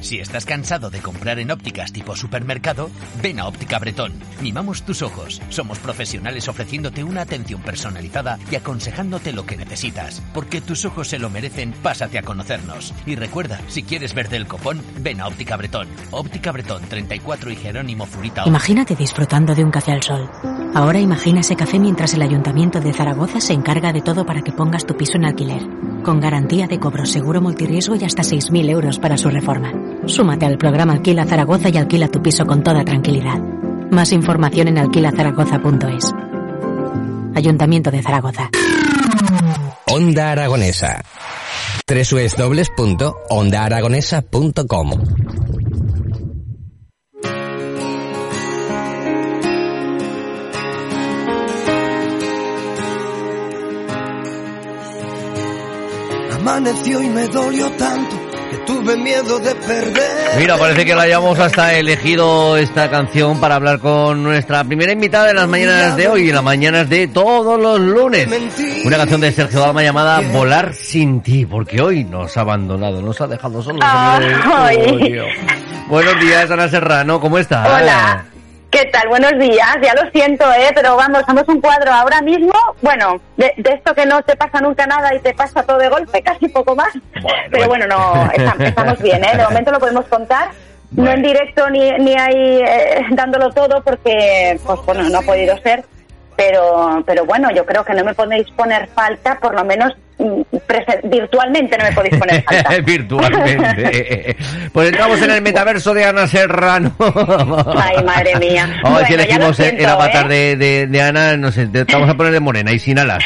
Si estás cansado de comprar en ópticas tipo supermercado, ven a Óptica Bretón. Mimamos tus ojos. Somos profesionales ofreciéndote una atención personalizada y aconsejándote lo que necesitas. Porque tus ojos se lo merecen, pásate a conocernos. Y recuerda, si quieres verte el copón, ven a Óptica Bretón. Óptica Bretón 34 y Jerónimo Zurita. Imagínate disfrutando de un café al sol. Ahora imagina ese café mientras el Ayuntamiento de Zaragoza se encarga de todo para que pongas tu piso en alquiler. Con garantía de cobro seguro multirriesgo y hasta 6.000 euros para su reforma. Súmate al programa Alquila Zaragoza y alquila tu piso con toda tranquilidad. Más información en alquilazaragoza.es. Ayuntamiento de Zaragoza. Onda Aragonesa. www.ondaaragonesa.com Amaneció y me dolió tanto que tuve miedo de perder. Mira, parece que la hayamos hasta elegido esta canción para hablar con nuestra primera invitada en las mañanas de hoy y en las mañanas de todos los lunes. Una canción de Sergio Dalma llamada Volar sin ti, porque hoy nos ha abandonado, nos ha dejado solos. Ay. Buenos días, Ana Serrano, ¿cómo estás? Hola. ¿Qué tal? Buenos días. Ya lo siento, ¿eh? Pero vamos, somos un cuadro ahora mismo. Bueno, de, de esto que no te pasa nunca nada y te pasa todo de golpe, casi poco más. Pero bueno, no, estamos, bien, ¿eh? De momento lo podemos contar. No en directo ni, ni ahí eh, dándolo todo porque, pues bueno, no ha podido ser. Pero, pero bueno, yo creo que no me podéis poner falta, por lo menos mm, virtualmente no me podéis poner falta. Virtualmente. pues entramos en el metaverso de Ana Serrano. Ay, madre mía. Vamos si Bueno, lo elegimos el- avatar ¿eh? de, de, de Ana, no sé, te vamos a poner de morena y sin alas.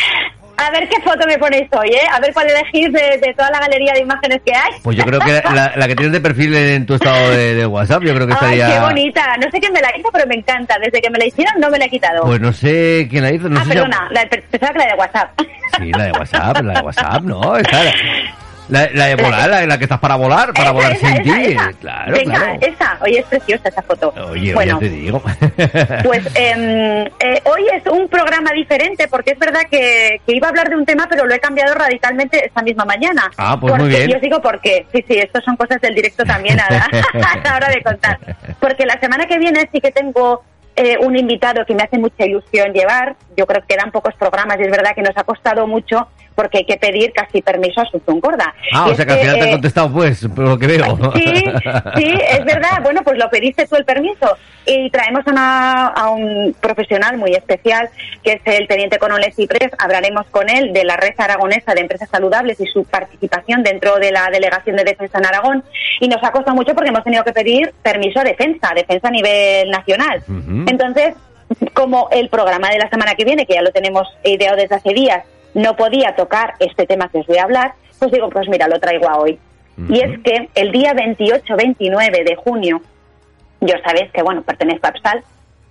A ver qué foto me ponéis hoy, ¿eh? A ver cuál elegís de, de toda la galería de imágenes que hay. Pues yo creo que la, la que tienes de perfil en tu estado de, de WhatsApp, yo creo que Ay, estaría... qué bonita. No sé quién me la hizo, pero me encanta. Desde que me la hicieron no me la he quitado. Pues no sé quién la hizo, no ah, sé si- perdona, la, pensaba que la de WhatsApp. Sí, la de WhatsApp, la de WhatsApp, ¿no? Esa, la, la de volar, la, la que estás para volar, para Esa, volar esa, sin ti. Claro, Venga, claro. esa. Oye, es preciosa esa foto. Oye, bueno, ya te digo. Pues em, eh, hoy es un programa diferente porque es verdad que, que iba a hablar de un tema, pero lo he cambiado radicalmente esta misma mañana. Ah, pues muy Porque- bien. Y os digo por qué. Sí, sí, esto son cosas del directo también a la, a la hora de contar. Porque la semana que viene sí que tengo eh, un invitado que me hace mucha ilusión llevar. Yo creo que quedan pocos programas y es verdad que nos ha costado mucho porque hay que pedir casi permiso a Susun Gorda. Ah, Y o sea que al final te han eh, contestado, pues, por lo que veo. Sí, sí, es verdad. Bueno, pues lo pediste tú el permiso. Y traemos a, una- a un profesional muy especial, que es el teniente coronel Ciprés. Hablaremos con él de la red aragonesa de empresas saludables y su participación dentro de la delegación de defensa en Aragón. Y nos ha costado mucho porque hemos tenido que pedir permiso a defensa, defensa a nivel nacional. Entonces, como el programa de la semana que viene, que ya lo tenemos ideado desde hace días, no podía tocar este tema que os voy a hablar, pues digo, pues mira, lo traigo a hoy. Y es que el día 28-29 de junio, yo sabéis que, bueno, pertenezco a APSAL,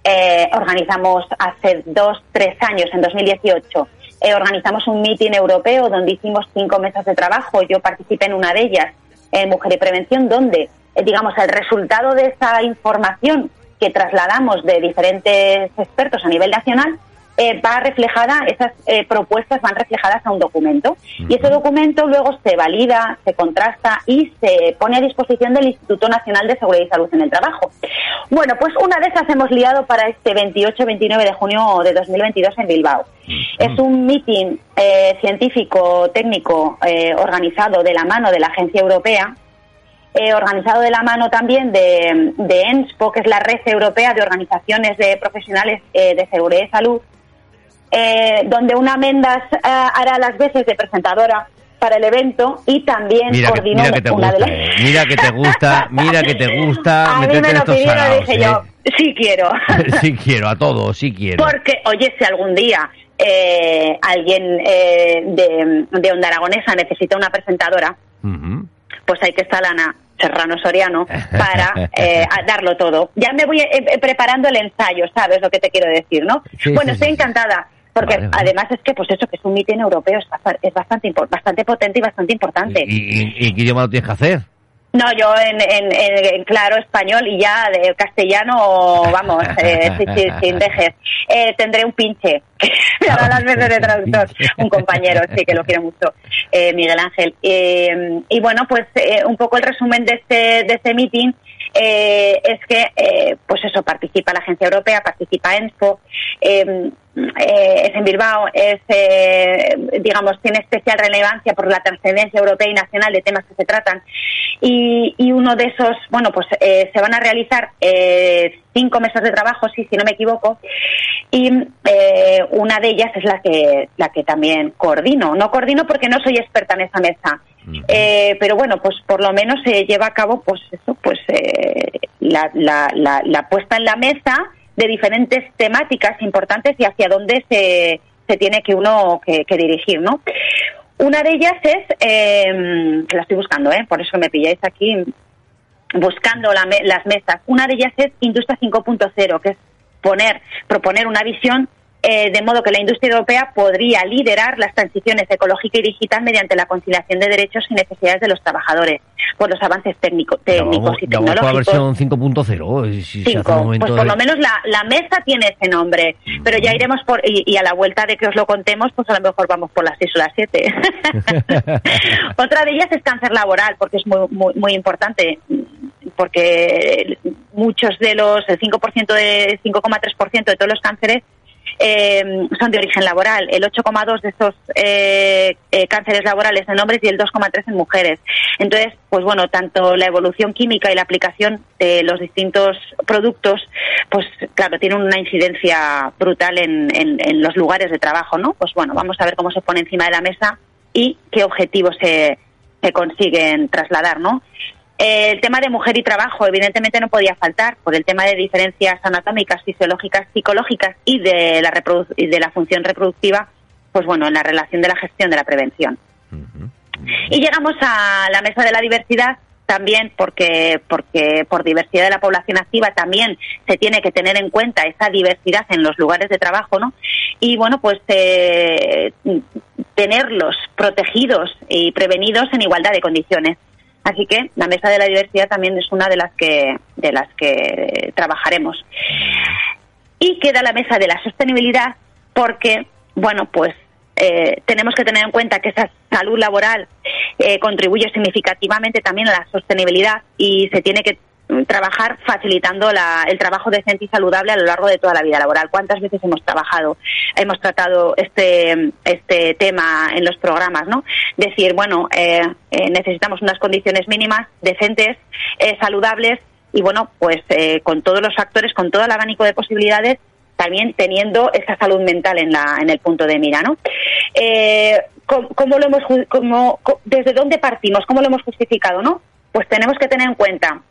eh, organizamos hace dos, tres años, en 2018, eh, organizamos un meeting europeo donde hicimos cinco mesas de trabajo. Yo participé en una de ellas, en Mujer y Prevención, donde, eh, digamos, el resultado de esa información que trasladamos de diferentes expertos a nivel nacional eh, va reflejada, esas eh, propuestas van reflejadas a un documento. Y ese documento luego se valida, se contrasta y se pone a disposición del Instituto Nacional de Seguridad y Salud en el Trabajo. Bueno, pues una de esas hemos liado para este 28-29 de junio de 2022 en Bilbao. Es un meeting eh, científico, técnico, eh, organizado de la mano de la Agencia Europea, eh, organizado de la mano también de, de ENSPO, que es la Red Europea de Organizaciones de Profesionales eh, de Seguridad y Salud, eh, donde una Mendas eh, hará las veces de presentadora para el evento y también Mira que, coordinó mira que te una gusta, de las... eh. mira que te gusta, mira que te gusta A mí me lo pidieron y saraos, dije ¿eh? yo, sí quiero. sí quiero, a todos, sí quiero. Porque, oye, si algún día eh, alguien eh, de, de Onda Aragonesa necesita una presentadora, pues hay que estar Ana. Serrano Soriano para eh, darlo todo. Ya me voy eh, preparando el ensayo, ¿sabes lo que te quiero decir, no? bueno, estoy encantada. Porque además es que, pues eso, que es un mitin europeo, es bastante, es bastante, bastante potente y bastante importante. ¿Y, y, qué idioma lo tienes que hacer? No, yo en, en, claro español y ya de castellano, vamos, eh, sin, dejes. Eh, tendré un pinche, me hará las veces de traductor, un compañero, sí, que lo quiero mucho, eh, Miguel Ángel. Eh, y bueno, pues un poco el resumen de este, de este meeting es que, pues eso, participa la Agencia Europea, participa ENSPO, eh, es en Bilbao, es, eh, digamos, tiene especial relevancia por la trascendencia europea y nacional de temas que se tratan. Y, uno de esos, bueno, pues eh, se van a realizar cinco meses de trabajo, sí, si no me equivoco, y una de ellas es la que, la que también coordino. No coordino porque no soy experta en esa mesa, pero bueno, pues por lo menos se lleva a cabo, pues eso, pues la, la, la, la puesta en la mesa de diferentes temáticas importantes y hacia dónde se, se tiene que uno que, dirigir, ¿no? Una de ellas es, eh, la estoy buscando, ¿eh? por eso me pilláis aquí buscando las mesas. Una de ellas es Industria 5.0, que es poner, proponer una visión eh, de modo que la industria europea podría liderar las transiciones ecológica y digital mediante la conciliación de derechos y necesidades de los trabajadores por los avances técnico, técnicos y tecnológicos. la versión 5.0. pues por lo menos la, la, mesa tiene ese nombre, pero ya iremos por, y, a la vuelta de que os lo contemos, pues a lo mejor vamos por las 6 o las 7. Otra de ellas es cáncer laboral, porque es muy, muy, muy importante, porque muchos de los, el 5% de 5,3% de todos los cánceres eh, son de origen laboral. El 8,2 de estos eh, eh, cánceres laborales en hombres y el 2,3 en mujeres. Entonces, pues bueno, tanto la evolución química y la aplicación de los distintos productos, pues claro, tienen una incidencia brutal en, en, los lugares de trabajo, ¿no? Pues bueno, vamos a ver cómo se pone encima de la mesa y qué objetivos se, se consiguen trasladar, ¿no? El tema de mujer y trabajo, evidentemente, no podía faltar por el tema de diferencias anatómicas, fisiológicas, psicológicas y de la, y de la función reproductiva, pues bueno, en la relación de la gestión de la prevención. Y llegamos a la mesa de la diversidad también porque porque por diversidad de la población activa también se tiene que tener en cuenta esa diversidad en los lugares de trabajo, ¿no? Y bueno, pues eh, tenerlos protegidos y prevenidos en igualdad de condiciones. Así que la mesa de la diversidad también es una de las que de las que trabajaremos. Y queda la mesa de la sostenibilidad porque, bueno, pues eh, tenemos que tener en cuenta que esa salud laboral eh, contribuye significativamente también a la sostenibilidad y se tiene que trabajar facilitando el trabajo decente y saludable a lo largo de toda la vida laboral. ¿Cuántas veces hemos trabajado, hemos tratado este, este tema en los programas, no? Decir, bueno, eh, eh, necesitamos unas condiciones mínimas, decentes, eh, saludables y, bueno, pues con todos los factores, con todo el abanico de posibilidades, también teniendo esa salud mental en, la, en el punto de mira, ¿no? ¿cómo, lo hemos, cómo, ¿Desde dónde partimos? ¿Cómo lo hemos justificado, no? Pues tenemos que tener en cuenta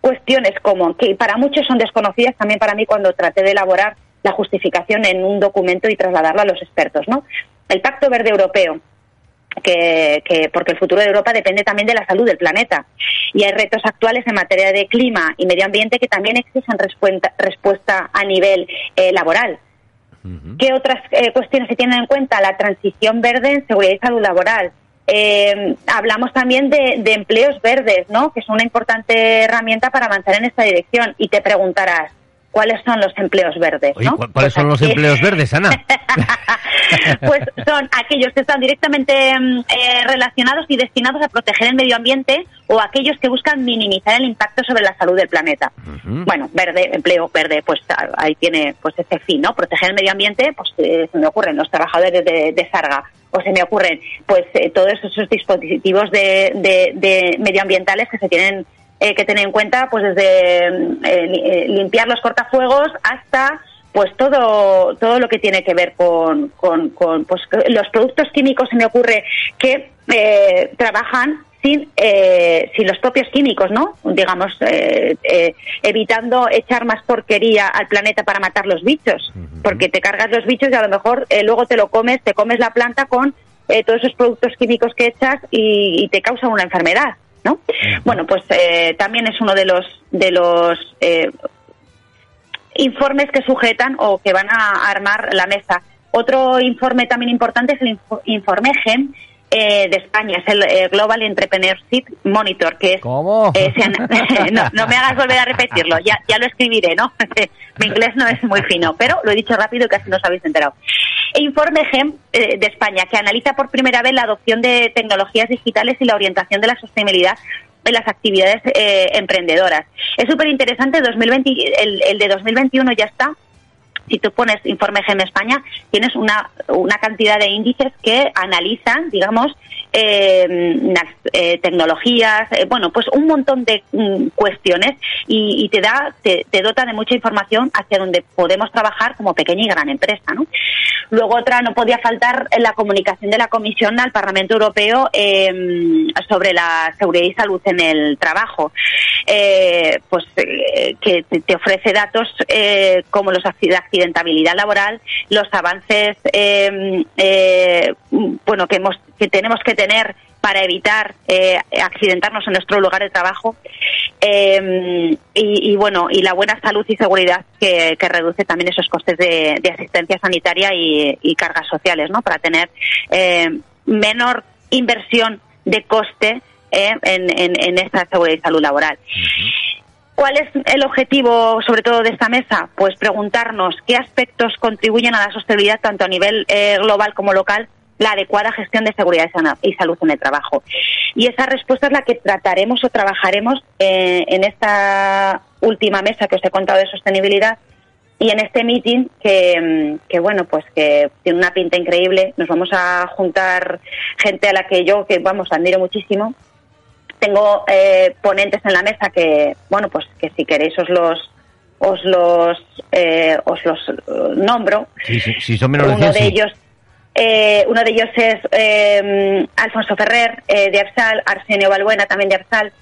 cuestiones como que para muchos son desconocidas también para mí cuando traté de elaborar la justificación en un documento y trasladarlo a los expertos, ¿no? El Pacto Verde Europeo, que, que, porque el futuro de Europa depende también de la salud del planeta. Y hay retos actuales en materia de clima y medio ambiente que también exigen respuesta, respuesta a nivel eh, laboral. ¿Qué otras eh, cuestiones se tienen en cuenta? La transición verde en seguridad y salud laboral, eh, hablamos también de, empleos verdes, ¿no? Que es una importante herramienta para avanzar en esta dirección. Y te preguntarás, ¿cuáles son los empleos verdes? ¿Cuáles pues son los empleos verdes, Ana? pues son aquellos que están directamente mm, eh, relacionados y destinados a proteger el medio ambiente o aquellos que buscan minimizar el impacto sobre la salud del planeta. Bueno, verde, empleo verde, pues ahí tiene pues ese fin, ¿no? Proteger el medio ambiente, pues eh, se me ocurren los trabajadores de, Sarga o se me ocurren pues eh, todos esos dispositivos de, de, medioambientales que se tienen eh, que tener en cuenta pues desde limpiar los cortafuegos hasta pues todo todo lo que tiene que ver con, con, con pues los productos químicos se me ocurre que trabajan sin, eh, sin los propios químicos, ¿no? Digamos, eh, eh, evitando echar más porquería al planeta para matar los bichos, porque te cargas los bichos y a lo mejor luego te lo comes, te comes la planta con todos esos productos químicos que echas y, te causa una enfermedad. ¿No? Bueno, pues eh, también es uno de los de los eh, informes que sujetan o que van a armar la mesa. Otro informe también importante es el informe GEM, eh, de España, es el eh, Global Entrepreneurship Monitor, que es... ¿Cómo? Eh, no, no, me hagas volver a repetirlo, ya, ya lo escribiré, ¿no? Mi inglés no es muy fino, pero lo he dicho rápido y casi no os habéis enterado. E informe GEM de España, que analiza por primera vez la adopción de tecnologías digitales y la orientación de la sostenibilidad en las actividades emprendedoras. Es súper interesante, el, el de 2021 ya está, si tú pones informe GEM España, tienes una, una cantidad de índices que analizan, digamos, eh, eh, tecnologías, eh, bueno, pues un montón de mm, cuestiones y, te da, te, dota de mucha información hacia donde podemos trabajar como pequeña y gran empresa, ¿no? Luego otra no podía faltar la comunicación de la Comisión al Parlamento Europeo sobre la seguridad y salud en el trabajo, pues que te ofrece datos como los accidentabilidad laboral, los avances, bueno, que hemos que tenemos que tener para evitar eh, accidentarnos en nuestro lugar de trabajo. Eh, y, bueno y la buena salud y seguridad que, reduce también esos costes de, asistencia sanitaria y, cargas sociales no para tener eh, menor inversión de coste en, en, esta seguridad y salud laboral ¿Cuál es el objetivo, sobre todo, de esta mesa? Pues preguntarnos qué aspectos contribuyen a la sostenibilidad tanto a nivel global como local la adecuada gestión de seguridad y salud en el trabajo. Y esa respuesta es la que trataremos o trabajaremos eh, en esta última mesa que os he contado de sostenibilidad y en este meeting que, que, bueno pues que tiene una pinta increíble nos vamos a juntar gente a la que yo que vamos admiro muchísimo tengo eh, ponentes en la mesa que bueno pues que si queréis os los os los eh, os los nombro si son menos uno de ellos eh, uno de ellos es eh, Alfonso Ferrer, eh, de Arsal, Arsenio Balbuena, también de Arsal,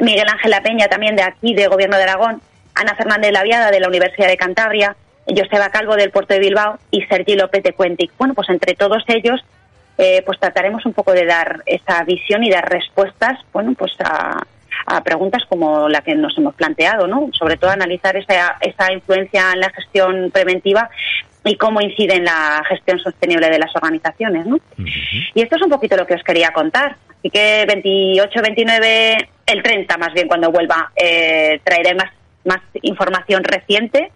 Miguel Ángel La Peña, también de aquí, de Gobierno de Aragón, Ana Fernández Laviada, de la Universidad de Cantabria, Joseba Calvo, del Puerto de Bilbao, y Sergi López de Cuentic. Bueno, pues entre todos ellos, pues trataremos un poco de dar esa visión y dar respuestas, bueno, pues a, a preguntas como la que nos hemos planteado, ¿no? Sobre todo analizar esa, esa influencia en la gestión preventiva y cómo incide en la gestión sostenible de las organizaciones, ¿no? Y esto es un poquito lo que os quería contar. Así que 28, 29, el 30 más bien cuando vuelva, eh, traeré más, más información reciente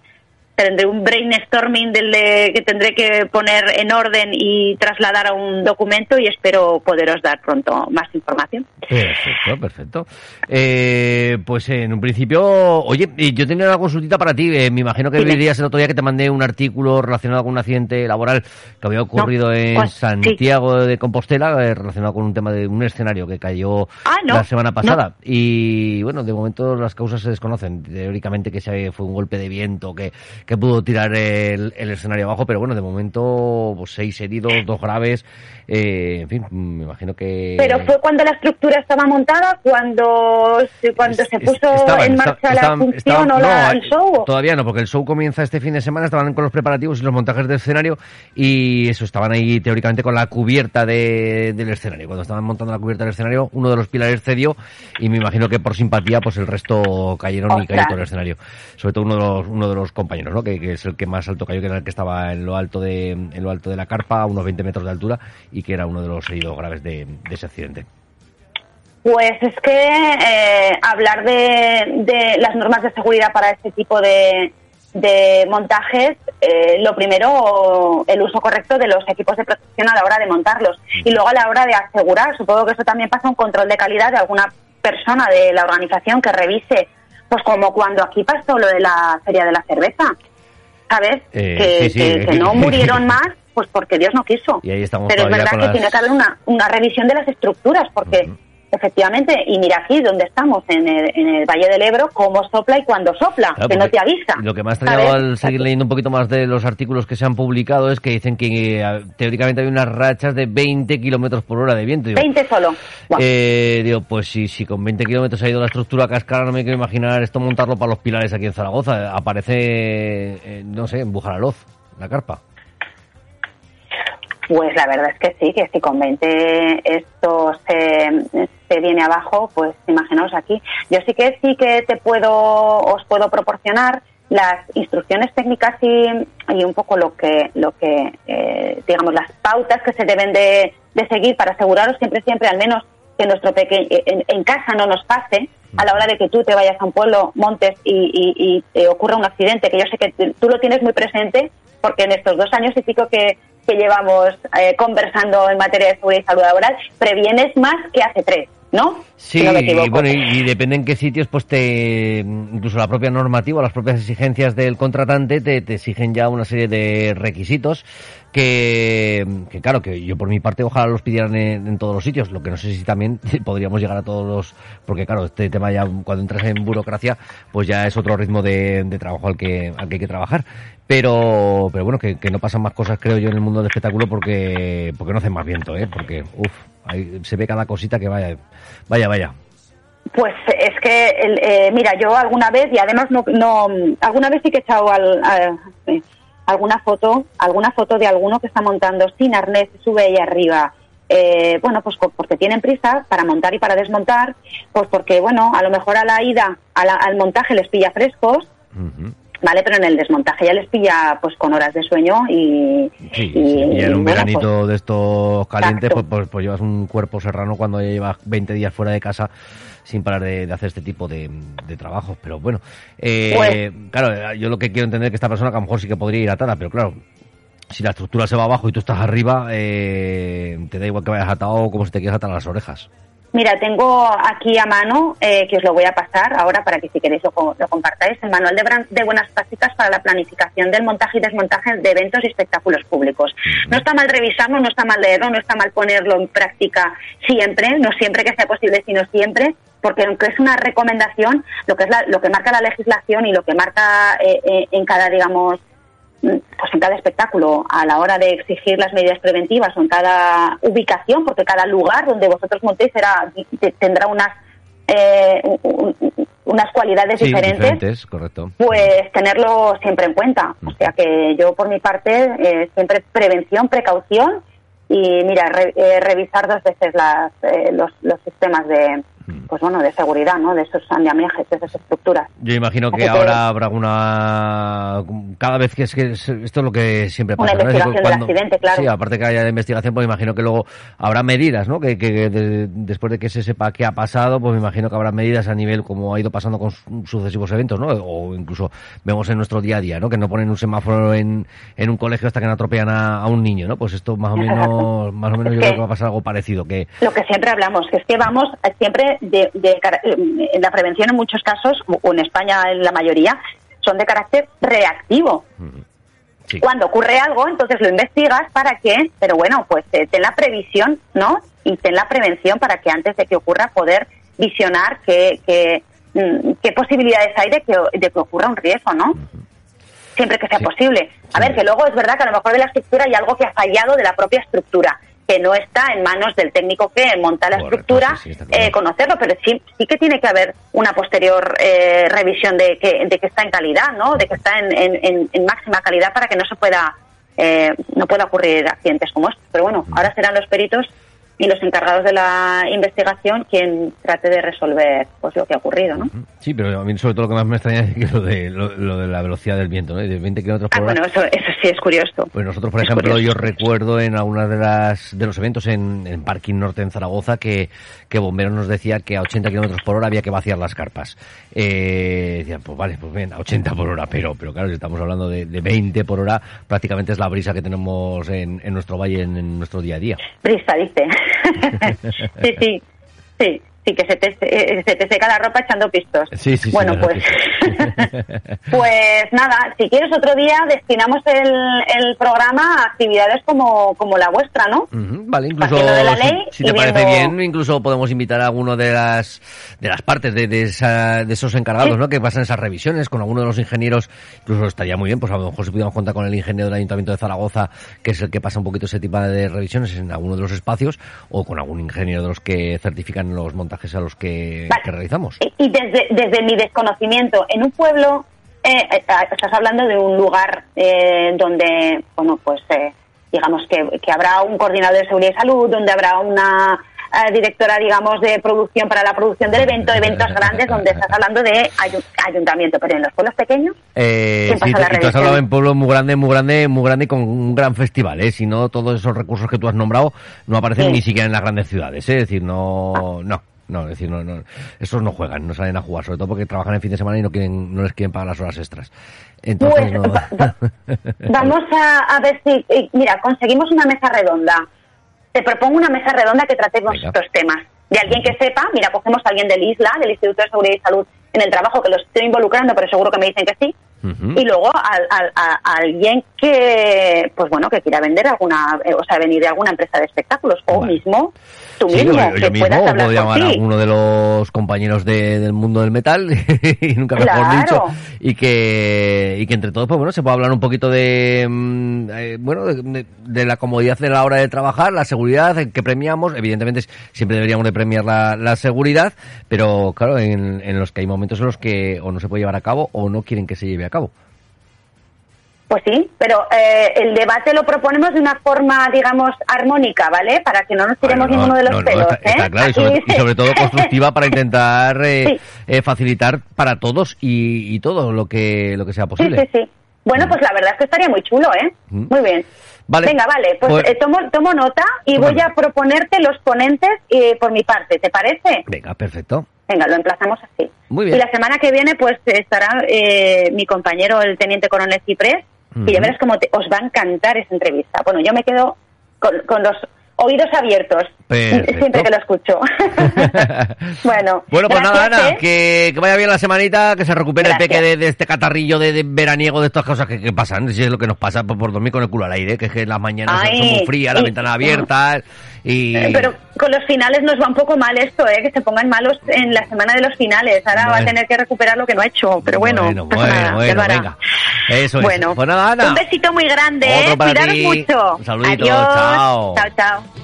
tendré un brainstorming del que tendré que poner en orden y trasladar a un documento y espero poderos dar pronto más información. Perfecto, perfecto. Eh, pues en un principio, oye, yo tenía una consultita para ti. Eh, me imagino que dirías el otro día que te mandé un artículo relacionado con un accidente laboral que había ocurrido en Santiago de Compostela, eh, relacionado con un tema de un escenario que cayó ah, la semana pasada. Y bueno, de momento las causas se desconocen. Teóricamente que fue un golpe de viento, que que pudo tirar el, escenario abajo, pero bueno, de momento pues, seis heridos, dos graves, eh, en fin, me imagino que... Pero fue cuando la estructura estaba montada, cuando, cuando se puso en marcha la función o la, el show. Todavía no, porque el show comienza este fin de semana, estaban con los preparativos y los montajes del escenario y eso, estaban ahí teóricamente con la cubierta del escenario. Cuando estaban montando la cubierta del escenario, uno de los pilares cedió y me imagino que por simpatía pues el resto cayeron y cayó todo el escenario. Sobre todo uno de los, uno de los compañeros, ¿no? Que, es el que más alto cayó, que era el que estaba en lo alto de, en lo alto de la carpa, a unos 20 metros de altura, y que era uno de los heridos graves de, ese accidente. Pues es que eh, hablar de, las normas de seguridad para este tipo de, montajes, eh, lo primero, el uso correcto de los equipos de protección a la hora de montarlos y luego a la hora de asegurar, supongo que eso también pasa un control de calidad de alguna persona de la organización que revise, pues como cuando aquí pasó lo de la feria de la cerveza, ¿sabes? Eh, que, no murieron más, pues porque Dios no quiso. Pero es verdad que tiene que haber una, una revisión de las estructuras, porque efectivamente, y mira aquí donde estamos, en el, en el Valle del Ebro, cómo sopla y cuándo sopla, que no te avisa. Lo que me ha extrañado al seguir leyendo un poquito más de los artículos que se han publicado es que dicen que eh, teóricamente hay unas rachas de 20 kilómetros por hora de viento. 20 solo. Eh, digo, pues si, si con 20 kilómetros ha ido la estructura cascara, no me quiero imaginar esto montarlo para los pilares aquí en Zaragoza. Aparece, eh, no sé, en Bujaraloz, la carpa. Pues la verdad es que sí, que si con 20 esto se, se viene abajo, pues imaginaos aquí. Yo sí que sí que te puedo, os puedo proporcionar las instrucciones técnicas y, y un poco lo que, lo que eh, digamos, las pautas que se deben de, de seguir para aseguraros siempre, siempre, al menos que nuestro pequeño, en, en, casa no nos pase a la hora de que tú te vayas a un pueblo, montes y, y, y te ocurra un accidente, que yo sé que tú lo tienes muy presente, porque en estos dos años y pico que, que llevamos eh, conversando en materia de seguridad y salud laboral, previenes más que hace tres. ¿No? Sí, si no y, bueno, y, y, depende en qué sitios, pues te, incluso la propia normativa, las propias exigencias del contratante te, te exigen ya una serie de requisitos que, que, claro, que yo por mi parte ojalá los pidieran en, en, todos los sitios, lo que no sé si también podríamos llegar a todos los, porque claro, este tema ya cuando entras en burocracia, pues ya es otro ritmo de, de trabajo al que, al que hay que trabajar. Pero, pero bueno, que, que, no pasan más cosas, creo yo, en el mundo del espectáculo porque, porque no hacen más viento, ¿eh? Porque, uff, ahí se ve cada cosita que vaya, vaya, vaya. Pues es que, el, eh, mira, yo alguna vez, y además no, no alguna vez sí que he echado al, eh, alguna foto, alguna foto de alguno que está montando sin arnés, sube ahí arriba. Eh, bueno, pues porque tienen prisa para montar y para desmontar, pues porque, bueno, a lo mejor a la ida, a la, al montaje les pilla frescos, uh -huh. ¿Vale? Pero en el desmontaje ya les pilla pues con horas de sueño y... Sí, y, sí. y en un bueno, veranito pues, de estos calientes, pues, pues, pues, llevas un cuerpo serrano cuando ya llevas 20 días fuera de casa sin parar de, de hacer este tipo de, de trabajos. Pero bueno, eh, pues, claro, yo lo que quiero entender es que esta persona que a lo mejor sí que podría ir atada, pero claro, si la estructura se va abajo y tú estás arriba, eh, te da igual que vayas atado como si te quieres atar las orejas. Mira, tengo aquí a mano, eh, que os lo voy a pasar ahora para que si queréis lo, lo compartáis, el manual de, de, buenas prácticas para la planificación del montaje y desmontaje de eventos y espectáculos públicos. No está mal revisarlo, no está mal leerlo, no está mal ponerlo en práctica siempre, no siempre que sea posible, sino siempre, porque aunque es una recomendación, lo que es la, lo que marca la legislación y lo que marca eh, eh, en cada, digamos, pues en cada espectáculo a la hora de exigir las medidas preventivas o en cada ubicación, porque cada lugar donde vosotros montéis será, tendrá unas eh, unas cualidades sí, diferentes, diferentes, correcto. pues tenerlo siempre en cuenta. O sea que yo por mi parte eh, siempre prevención, precaución y mira, re, eh, revisar dos veces las, eh, los, los sistemas de, pues bueno, de seguridad, ¿no? De esos andamiajes, de esas estructuras. Yo imagino que, que ahora habrá una... Cada vez que es que esto es lo que siempre pasa. Una investigación ¿no? Cuando, del accidente, claro. Sí, aparte que haya de investigación, pues imagino que luego habrá medidas, ¿no? Que, que de, después de que se sepa qué ha pasado, pues me imagino que habrá medidas a nivel como ha ido pasando con sucesivos eventos, ¿no? O incluso vemos en nuestro día a día, ¿no? Que no ponen un semáforo en, en un colegio hasta que no atropellan a, a un niño, ¿no? Pues esto más o menos, más o menos yo creo que va a pasar algo parecido. Que... Lo que siempre hablamos, que es que vamos siempre de, de, de, la prevención en muchos casos, o en España en la mayoría, son de carácter reactivo. Sí. Cuando ocurre algo, entonces lo investigas para que, pero bueno, pues eh, ten la previsión, ¿no? Y ten la prevención para que antes de que ocurra poder visionar qué, qué, mm, qué posibilidades hay de que, de que ocurra un riesgo, ¿no? Uh -huh. Siempre que sea sí. posible. A sí. ver, que luego es verdad que a lo mejor de la estructura hay algo que ha fallado de la propia estructura que no está en manos del técnico que monta la Correcto, estructura sí, eh, conocerlo, pero sí, sí que tiene que haber una posterior eh, revisión de que, de que está en calidad, ¿no? De que está en, en, en máxima calidad para que no se pueda eh, no pueda ocurrir accidentes como estos. Pero bueno, ahora serán los peritos y los encargados de la investigación quien trate de resolver pues lo que ha ocurrido, ¿no? Sí, pero a mí sobre todo lo que más me extraña es que lo de, lo, lo de la velocidad del viento, ¿no? De 20 kilómetros por ah, hora. bueno, eso, eso sí es curioso. Pues nosotros, por es ejemplo, curioso. yo recuerdo en algunas de las de los eventos en, en Parking Norte en Zaragoza que, que Bomberos nos decía que a 80 kilómetros por hora había que vaciar las carpas. Eh, decían, pues vale, pues bien, a 80 por hora, pero, pero claro, si estamos hablando de, de 20 por hora, prácticamente es la brisa que tenemos en, en nuestro valle, en, en nuestro día a día. Brisa, dice. sí, sí, sí, sí, que se te, eh, se te seca la ropa echando pistos. Sí, sí, bueno, pues, pues nada, si quieres otro día destinamos el, el programa a actividades como, como la vuestra, ¿no? Uh -huh, vale, incluso de la ley si, si te viendo... parece bien, incluso podemos invitar a alguno de las de las partes de, de, esa, de esos encargados, sí. ¿no? Que pasan esas revisiones con alguno de los ingenieros, incluso estaría muy bien, pues a lo mejor si pudiéramos contar con el ingeniero del Ayuntamiento de Zaragoza, que es el que pasa un poquito ese tipo de revisiones en alguno de los espacios, o con algún ingeniero de los que certifican los montajes a los que, vale. que realizamos. Y desde, desde mi desconocimiento, en un pueblo, eh, eh estás hablando de un lugar eh, donde, bueno, pues eh, digamos que, que habrá un coordinador de seguridad y salud, donde habrá una eh, directora, digamos, de producción para la producción del evento, eventos grandes donde estás hablando de ayuntamiento, pero en los pueblos pequeños. Eh, sí, tú has hablado en pueblos muy grandes, muy grandes, muy grandes con un gran festival, ¿eh? Si no, todos esos recursos que tú has nombrado no aparecen ni siquiera en las grandes ciudades, ¿eh? Es decir, no, no. No, es decir, no, no, esos no juegan, no salen a jugar, sobre todo porque trabajan en fin de semana y no quieren, no les quieren pagar las horas extras. Entonces, pues, vamos a, a, ver si, eh, mira, conseguimos una mesa redonda te propongo una mesa redonda que tratemos estos temas. De alguien que sepa, mira, cogemos a alguien del ISLA, del Instituto de Seguridad y Salud, en el trabajo, que lo estoy involucrando, pero seguro que me dicen que sí. Y luego a, alguien que, pues bueno, que quiera vender alguna, eh, o sea, venir de alguna empresa de espectáculos, o mismo tú mismo, yo, mismo puedo llamar a uno de los compañeros del mundo del metal, y nunca mejor dicho, y que, y que entre todos, pues bueno, se puede hablar un poquito de, mm, eh, bueno, de, la comodidad de la hora de trabajar, la seguridad que premiamos, evidentemente siempre deberíamos de premiar la, la seguridad, pero claro, en, en los que hay momentos en los que o no se puede llevar a cabo o no quieren que se lleve a cabo. Pues sí, pero eh, el debate lo proponemos de una forma, digamos, armónica, ¿vale? Para que no nos tiremos ninguno de los pelos. está, ¿eh? claro, y sobre, todo constructiva para intentar eh, facilitar para todos y, todo lo que, lo que sea posible. Sí, sí, sí. Bueno, pues la verdad es que estaría muy chulo, ¿eh? Muy bien. Vale. Venga, vale, pues, pues tomo, tomo nota y voy a proponerte los ponentes por mi parte, ¿te parece? Venga, perfecto. Venga, lo emplazamos así. Muy bien. Y la semana que viene, pues estará mi compañero, el teniente coronel Ciprés, y ya verás cómo os va a encantar esa entrevista. Bueno, yo me quedo con, los oídos abiertos siempre que lo escucho. bueno, bueno, pues nada, Ana, ¿eh? que, vaya bien la semanita, que se recupere el peque de, este catarrillo de, veraniego, de estas cosas que, pasan, si es lo que nos pasa por, dormir con el culo al aire, que es que las mañanas son muy frías, la ventana abierta. Y... Eh, pero con los finales nos va un poco mal esto, ¿eh? que se pongan malos en la semana de los finales. Ahora va a tener que recuperar lo que no ha hecho, pero bueno. Bueno, bueno, bueno venga. Eso bueno, es. Pues nada, Ana. Un besito muy grande, ¿eh? Cuidaros mucho. Un saludito, chao. Chao, chao.